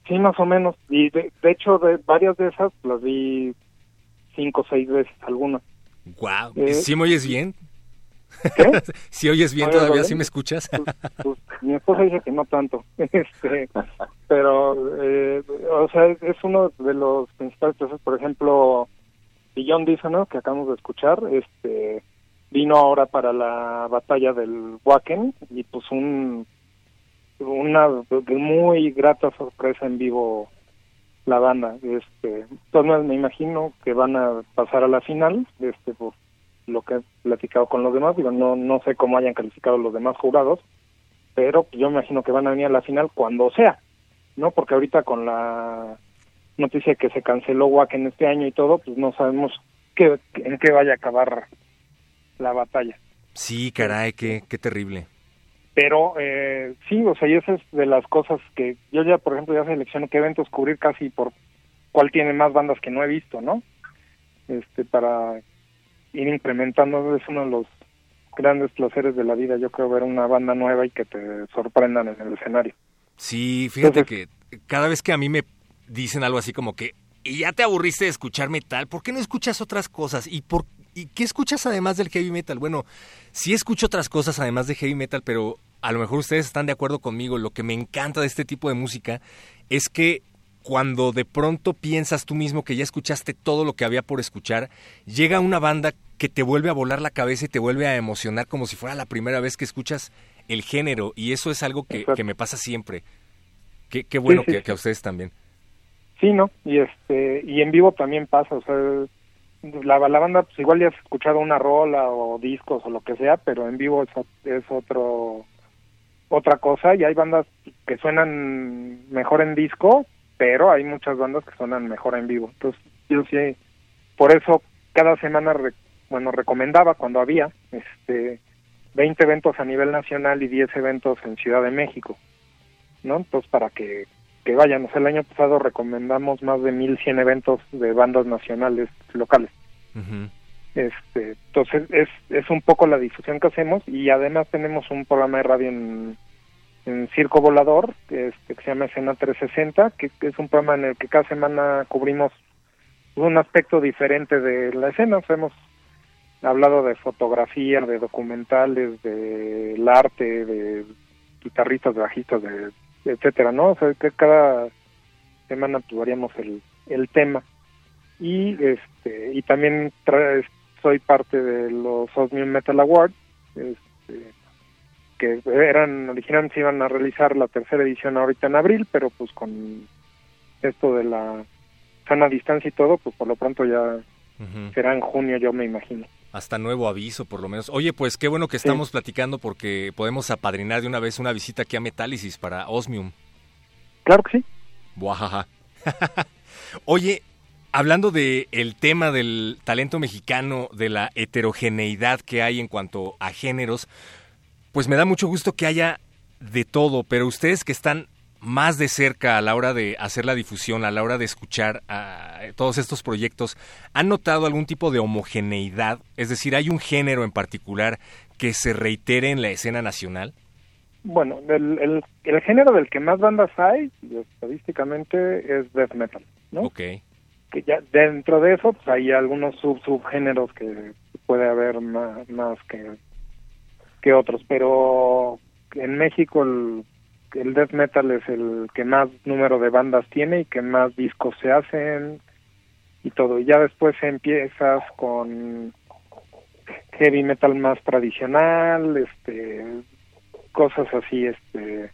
Sí, más o menos. Y de, de hecho, de varias de esas las vi cinco o seis veces, algunas. Wow. Eh, ¿Sí me oyes bien? ¿Qué? ¿Sí oyes bien ¿Me oyes todavía? ¿Sí me escuchas? Pues, mi esposa dice que no tanto. este, pero, eh, o sea, es, uno de los principales procesos. Por ejemplo, Beyond Dissonance, que acabamos de escuchar, este vino ahora para la batalla del Wacken y pues un una muy grata sorpresa en vivo la banda este entonces me imagino que van a pasar a la final este por lo que he platicado con los demás digo no no sé cómo hayan calificado los demás jurados pero yo me imagino que van a venir a la final cuando sea no porque ahorita con la noticia que se canceló Wacken este año y todo pues no sabemos qué en qué vaya a acabar la batalla Sí, caray, qué, qué terrible. pero eh, sí, o sea, y esa es de las cosas que yo ya, por ejemplo, ya selecciono qué eventos cubrir casi por cuál tiene más bandas que no he visto, ¿no? Este, para ir incrementando, es uno de los grandes placeres de la vida, yo creo, ver una banda nueva y que te sorprendan en el escenario. Sí, fíjate que cada vez que a mí me dicen algo así como que, y ya te aburriste de escuchar metal, ¿por qué no escuchas otras cosas? ¿Y por ¿Y qué escuchas además del heavy metal? Bueno, sí escucho otras cosas además de heavy metal, pero a lo mejor ustedes están de acuerdo conmigo. Lo que me encanta de este tipo de música es que cuando de pronto piensas tú mismo que ya escuchaste todo lo que había por escuchar, llega una banda que te vuelve a volar la cabeza y te vuelve a emocionar como si fuera la primera vez que escuchas el género. Y eso es algo que, me pasa siempre. Qué, qué bueno que, que, a ustedes también. Sí, ¿no? Y, este, y en vivo también pasa. O sea, la, la banda pues igual ya has escuchado una rola o discos o lo que sea, pero en vivo es, es otro otra cosa y hay bandas que suenan mejor en disco, pero hay muchas bandas que suenan mejor en vivo. Entonces, yo sí por eso cada semana bueno, recomendaba cuando había este 20 eventos a nivel nacional y 10 eventos en Ciudad de México. ¿No? Entonces, para que que vayan. el año pasado recomendamos más de 1100 eventos de bandas nacionales locales. Este, entonces es, es un poco la difusión que hacemos y además tenemos un programa de radio en, en Circo Volador este, que se llama Escena 360, que, es un programa en el que cada semana cubrimos un aspecto diferente de la escena. hemos hablado de fotografía, de documentales, del arte, de guitarristas, de bajistas, de etcétera, ¿no? O sea, que cada semana actuaríamos el, el tema. Y este y también soy parte de los Osmium Metal Awards, este, que eran originalmente se iban a realizar la tercera edición ahorita en abril, pero pues con esto de la sana distancia y todo, pues por lo pronto ya será en junio, yo me imagino. Hasta nuevo aviso, por lo menos. Oye, pues qué bueno que estamos platicando porque podemos apadrinar de una vez una visita aquí a Metálisis para Osmium. Claro que sí. Buajaja. Oye, hablando de el tema del talento mexicano, de la heterogeneidad que hay en cuanto a géneros, pues me da mucho gusto que haya de todo, pero ustedes que están más de cerca a la hora de hacer la difusión, a la hora de escuchar a todos estos proyectos, ¿han notado algún tipo de homogeneidad? Es decir, ¿hay un género en particular que se reitere en la escena nacional? Bueno, el, el, género del que más bandas hay, estadísticamente, es death metal, ¿no? Ok. Que ya dentro de eso, pues hay algunos sub subgéneros que puede haber más, más que, que otros, pero en México el el death metal es el que más número de bandas tiene y que más discos se hacen y todo. Y ya después empiezas con heavy metal más tradicional, este cosas así, este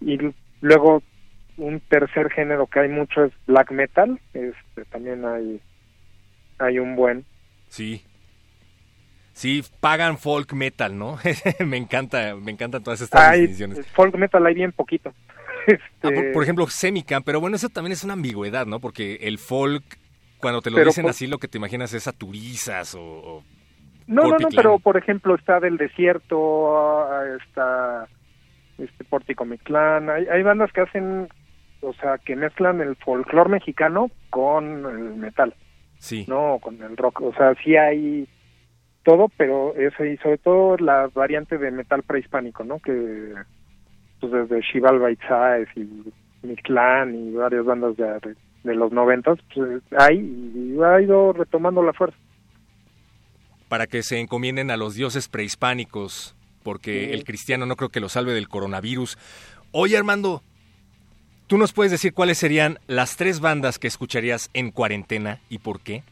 y luego un tercer género que hay mucho es black metal, este también hay hay un buen. Sí. Sí, pagan folk metal, ¿no? me encanta, me encantan todas estas distinciones. Folk metal hay bien poquito. Ah, este por, ejemplo, Semicam, pero bueno, eso también es una ambigüedad, ¿no? Porque el folk, cuando te lo dicen así, lo que te imaginas es a turizas o... no, no, no, pero por ejemplo está del desierto, está este Pórtico Mictlán, hay, hay bandas que hacen, o sea, que mezclan el folclore mexicano con el metal. Sí. No, con el rock, o sea, sí hay todo, pero ese y sobre todo la variante de metal prehispánico, ¿no? Que pues desde Shival Baitzaes y Mictlán y varias bandas de, de, los noventas, pues hay y ha ido retomando la fuerza. Para que se encomienden a los dioses prehispánicos, porque el cristiano no creo que lo salve del coronavirus. Oye Armando, ¿tú nos puedes decir cuáles serían las tres bandas que escucharías en cuarentena y por qué?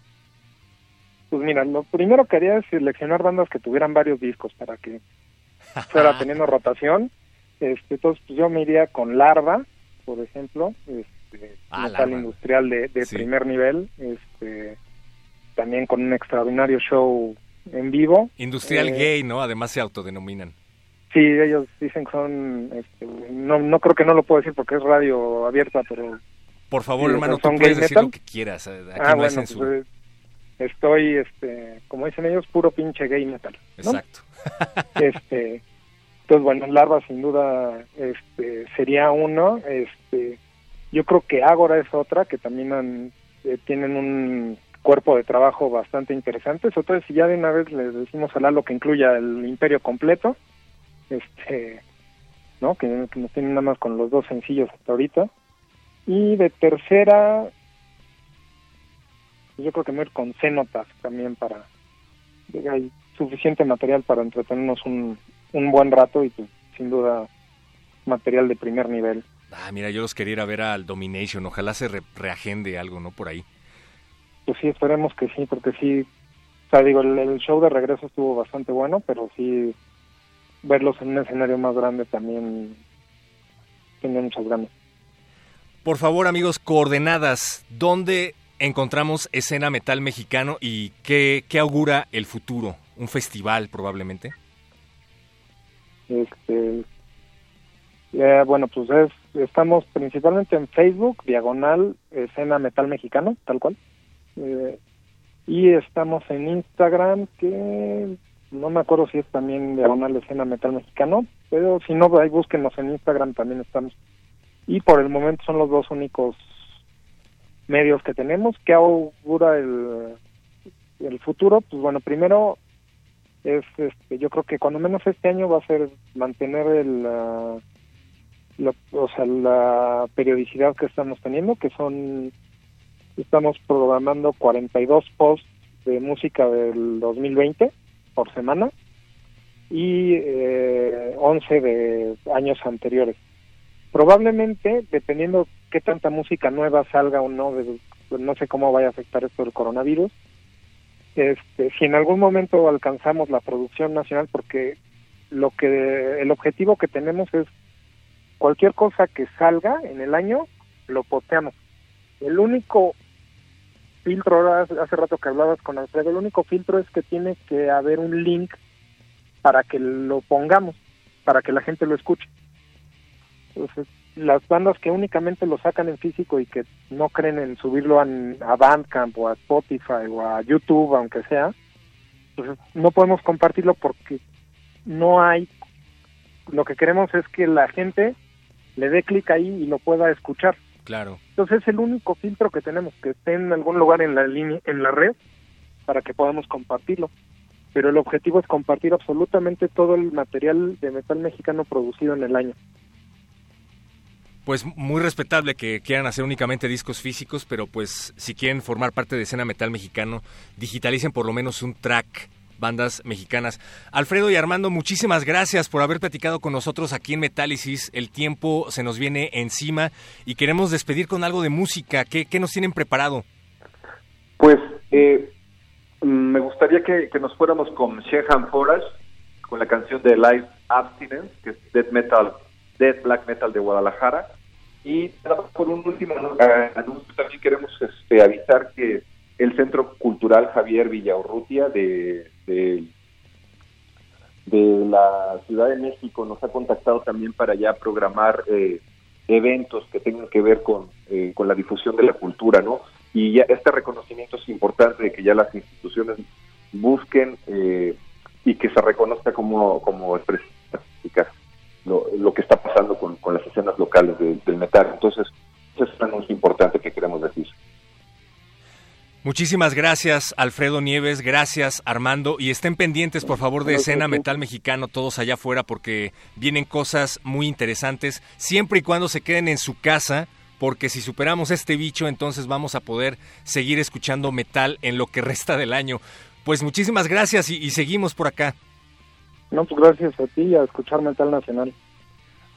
Pues mira, lo primero que haría es seleccionar bandas que tuvieran varios discos para que fuera teniendo rotación. Este, entonces, pues yo me iría con Larva, por ejemplo, este, ah, metal industrial de, primer nivel, este, también con un extraordinario show en vivo. Industrial eh, gay, ¿no? Además se autodenominan. Sí, ellos dicen que son, este, no, no creo que no lo puedo decir porque es radio abierta, pero... Por favor, hermano, tú puedes decir lo que quieras, eh, aquí ah, no bueno, pues, estoy, este, como dicen ellos, puro pinche gay metal. Exacto. este, Entonces, bueno, Larva sin duda este, sería uno. Este, yo creo que Ágora es otra, que también eh, tienen un cuerpo de trabajo bastante interesante. Entonces, si ya de una vez les decimos a Lalo que incluya el imperio completo, este, ¿no? Que, que nos tienen nada más con los dos sencillos hasta ahorita. Y de tercera, yo creo que me voy a ir con Cenotas también para... Hay suficiente material para entretenernos un, un buen rato y pues, sin duda material de primer nivel. Ah, mira, yo los quería ir a ver al Domination, ojalá se reagende algo, ¿no? Por ahí. Pues sí, esperemos que sí, porque sí, o sea, digo, el, el, show de regreso estuvo bastante bueno, pero sí, verlos en un escenario más grande también tenía muchas ganas. Por favor, amigos, coordenadas, ¿dónde encontramos escena metal mexicano y qué, qué augura el futuro? ¿Un festival probablemente? Este, eh, bueno, pues es, estamos principalmente en Facebook, diagonal, escena metal mexicano, tal cual. Eh, y estamos en Instagram, que no me acuerdo si es también diagonal escena metal mexicano, pero si no, ahí búsquenos en Instagram, también estamos. Y por el momento son los dos únicos medios que tenemos. ¿Qué augura el, el futuro? Pues bueno, primero es este, yo creo que cuando menos este año va a ser mantener el uh, la, o sea, la periodicidad que estamos teniendo que son estamos programando 42 posts de música del 2020 por semana y eh, 11 de años anteriores probablemente dependiendo qué tanta música nueva salga o no de, no sé cómo vaya a afectar esto del coronavirus este, si en algún momento alcanzamos la producción nacional, porque lo que el objetivo que tenemos es cualquier cosa que salga en el año lo posteamos. El único filtro, hace rato que hablabas con Alfredo, el único filtro es que tiene que haber un link para que lo pongamos, para que la gente lo escuche. Entonces, las bandas que únicamente lo sacan en físico y que no creen en subirlo a, a Bandcamp o a Spotify o a YouTube, aunque sea, pues no podemos compartirlo porque no hay, lo que queremos es que la gente le dé clic ahí y lo pueda escuchar. Claro. Entonces es el único filtro que tenemos, que esté en algún lugar en la línea, en la red, para que podamos compartirlo. Pero el objetivo es compartir absolutamente todo el material de metal mexicano producido en el año pues muy respetable que quieran hacer únicamente discos físicos, pero pues si quieren formar parte de escena metal mexicano, digitalicen por lo menos un track bandas mexicanas. Alfredo y Armando, muchísimas gracias por haber platicado con nosotros aquí en Metálisis. El tiempo se nos viene encima y queremos despedir con algo de música. ¿Qué, qué nos tienen preparado? Pues eh, me gustaría que, que, nos fuéramos con Shehan Forest, con la canción de Live Abstinence, que es Dead Metal, Dead Black Metal de Guadalajara. Y por un último eh, anuncio, también queremos este, avisar que el Centro Cultural Javier Villaurrutia de, de, de, la Ciudad de México nos ha contactado también para ya programar eh, eventos que tengan que ver con, eh, con la difusión de la cultura, ¿no? Y ya este reconocimiento es importante de que ya las instituciones busquen eh, y que se reconozca como, como expresión lo, lo que está pasando con, con las escenas locales de, del metal. Entonces, eso es un anuncio importante que queremos decir. Muchísimas gracias, Alfredo Nieves. Gracias, Armando. Y estén pendientes, por favor, de escena metal mexicano, todos allá afuera, porque vienen cosas muy interesantes, siempre y cuando se queden en su casa, porque si superamos este bicho, entonces vamos a poder seguir escuchando metal en lo que resta del año. Pues muchísimas gracias y, y seguimos por acá. No, pues gracias a ti y a escuchar Metal Nacional.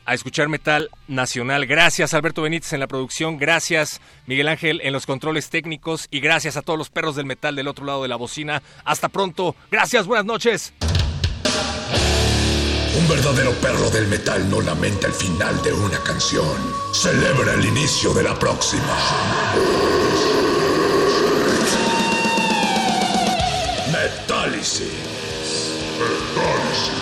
A escuchar Metal Nacional. Gracias Alberto Benítez en la producción, gracias Miguel Ángel en los controles técnicos y gracias a todos los perros del metal del otro lado de la bocina. Hasta pronto. Gracias, buenas noches. Un verdadero perro del metal no lamenta el final de una canción. Celebra el inicio de la próxima. Metálisis. Paradise.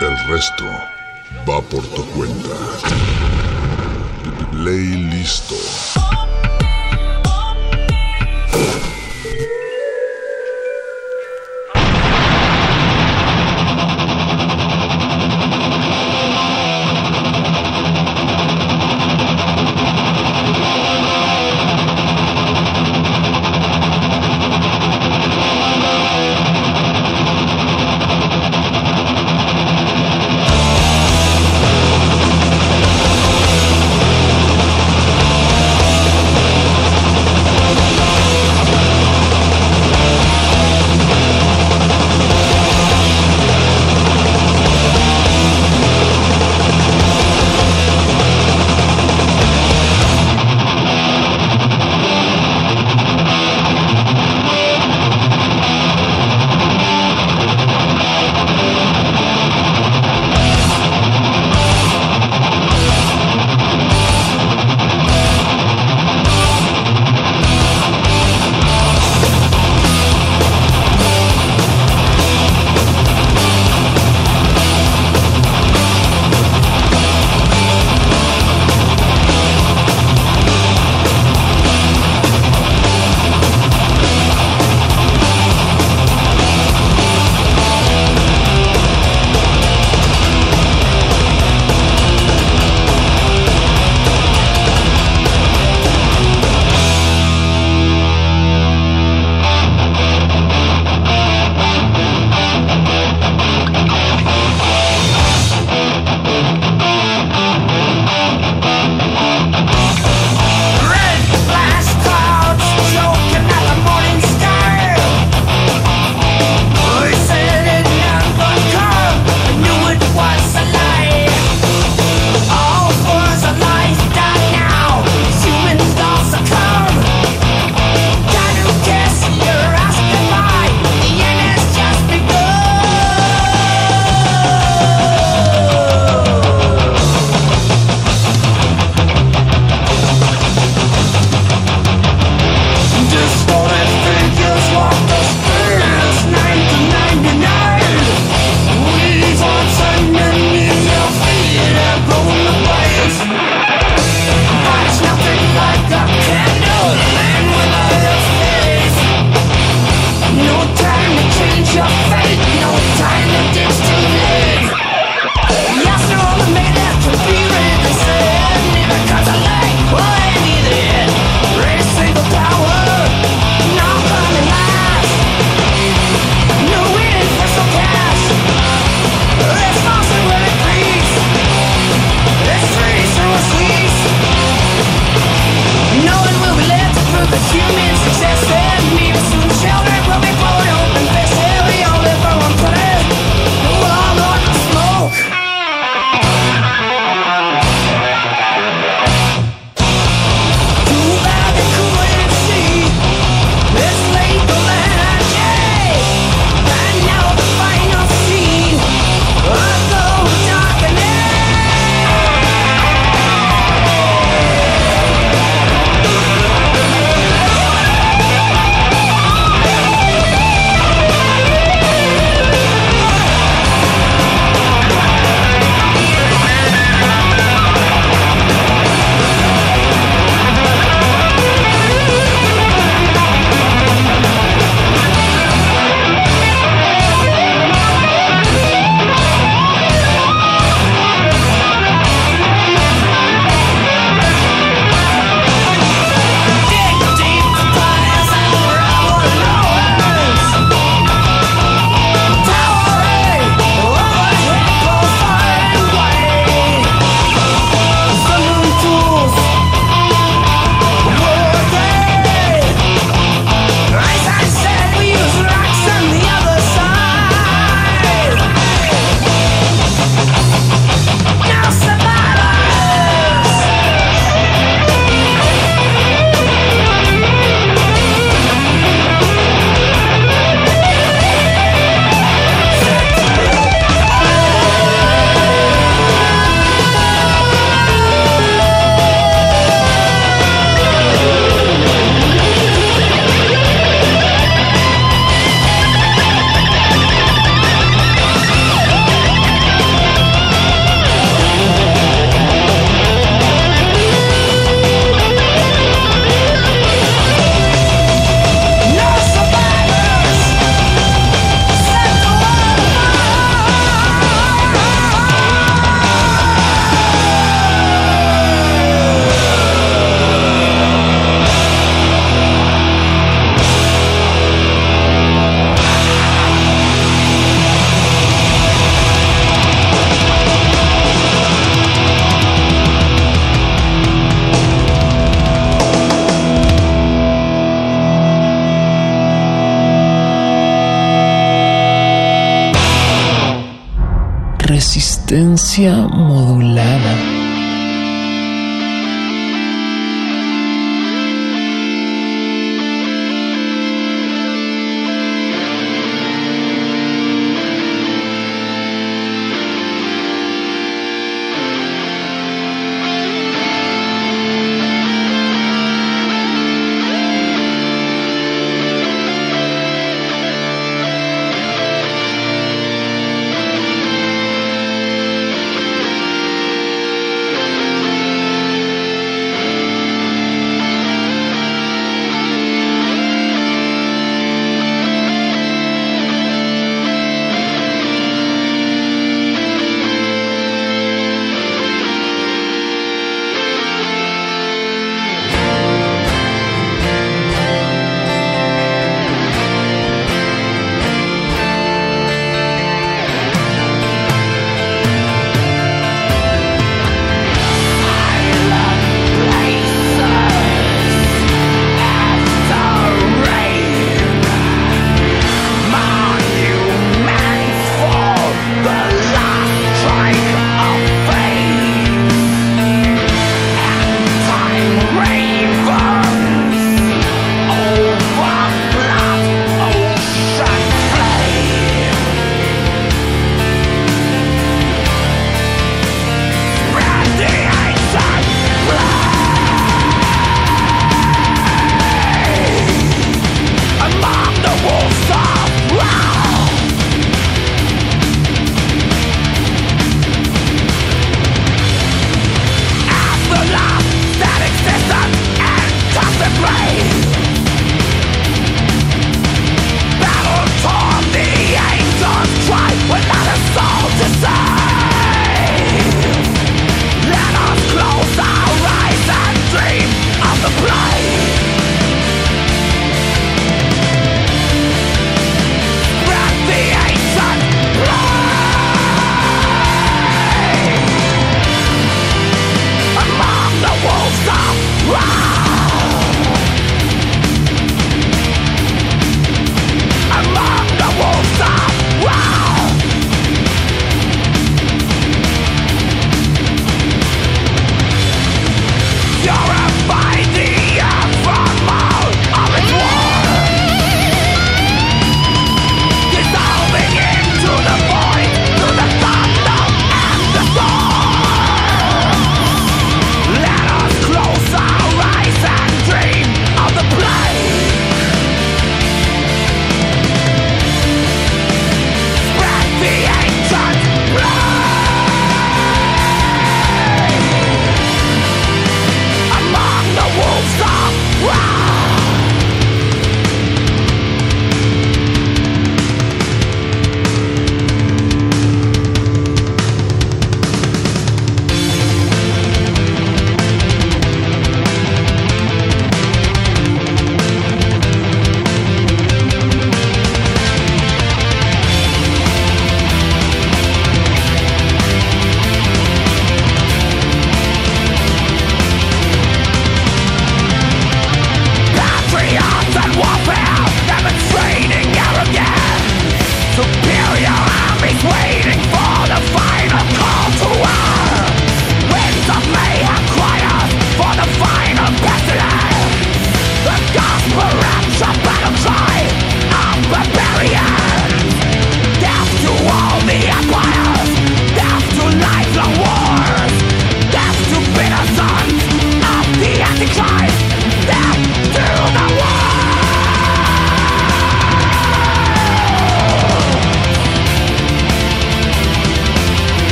El resto va por tu cuenta. Ley listo.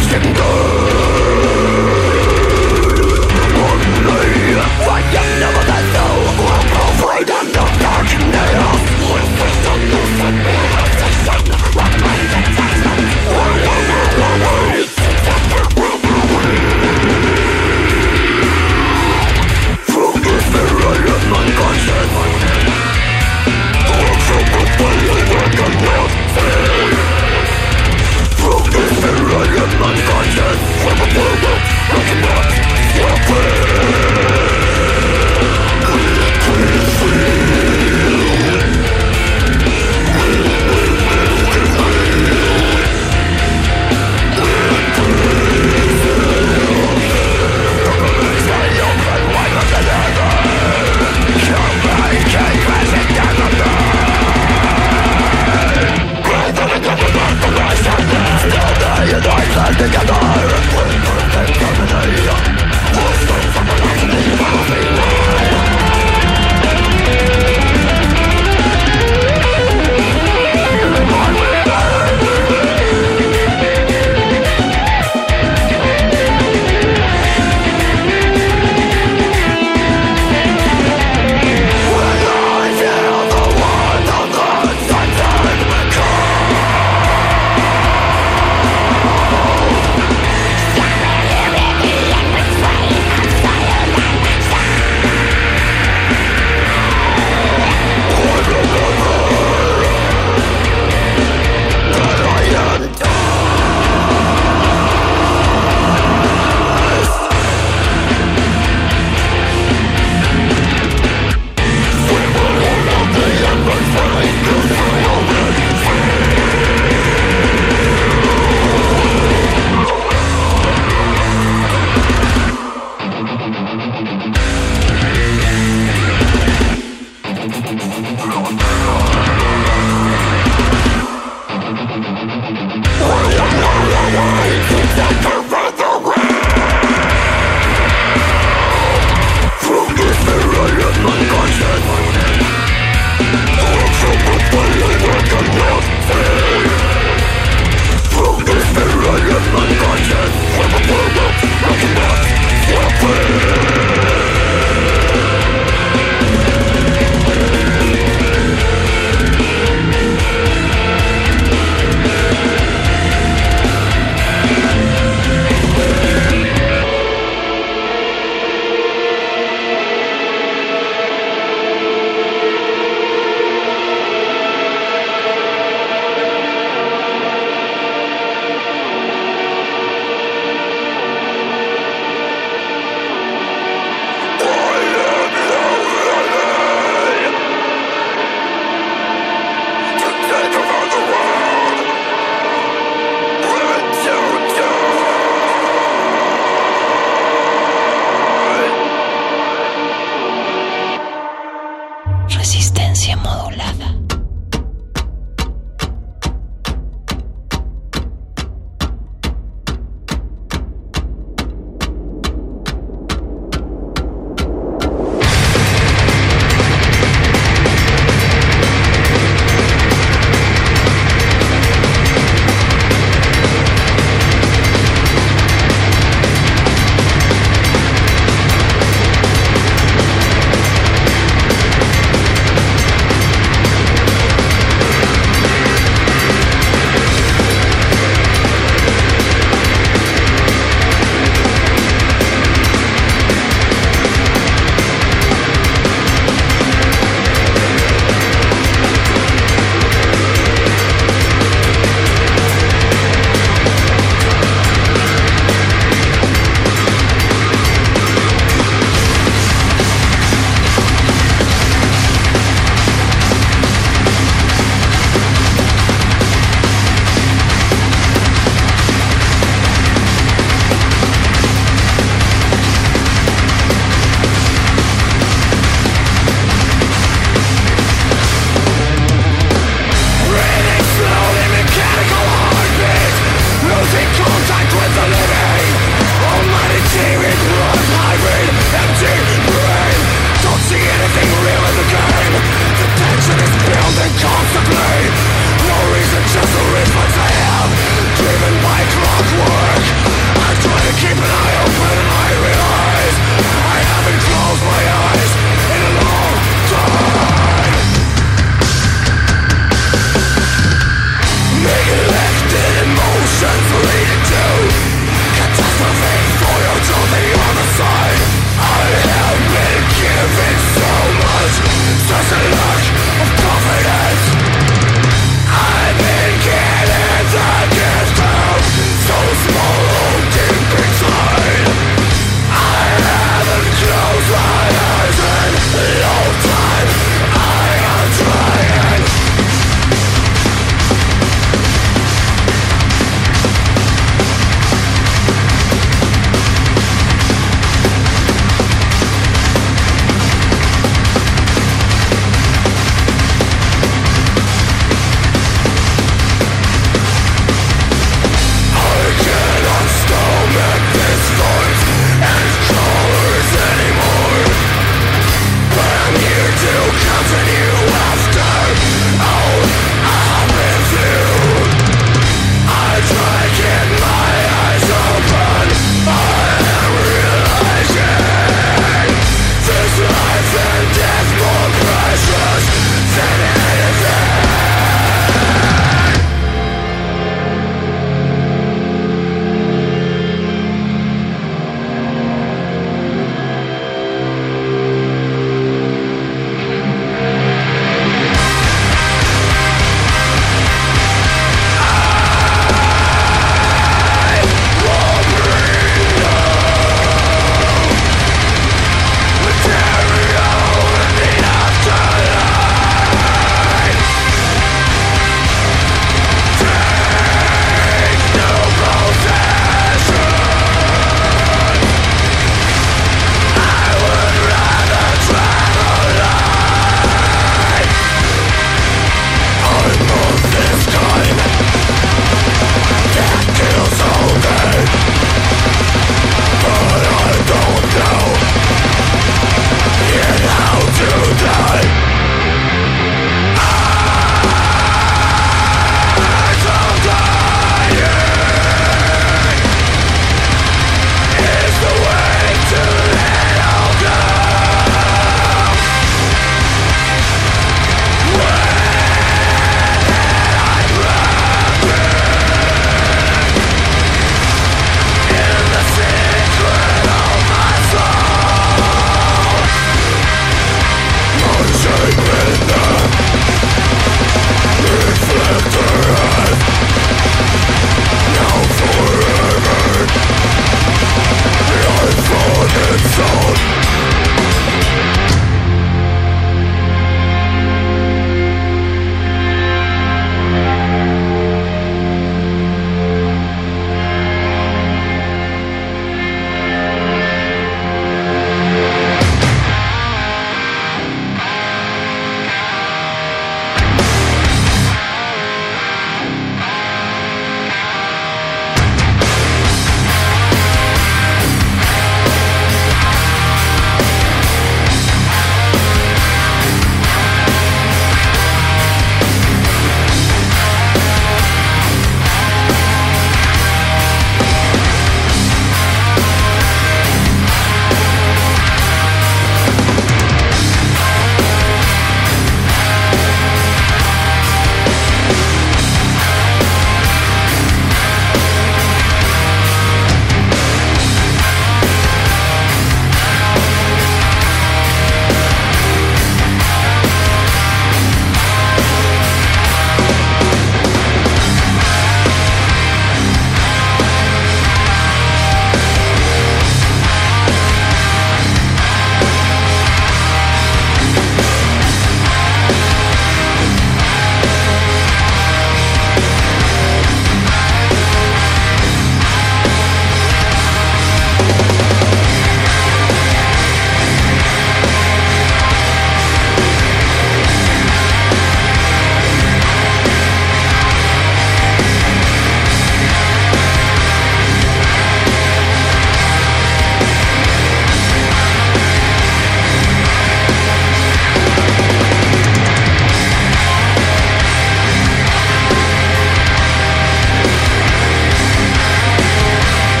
Unconscious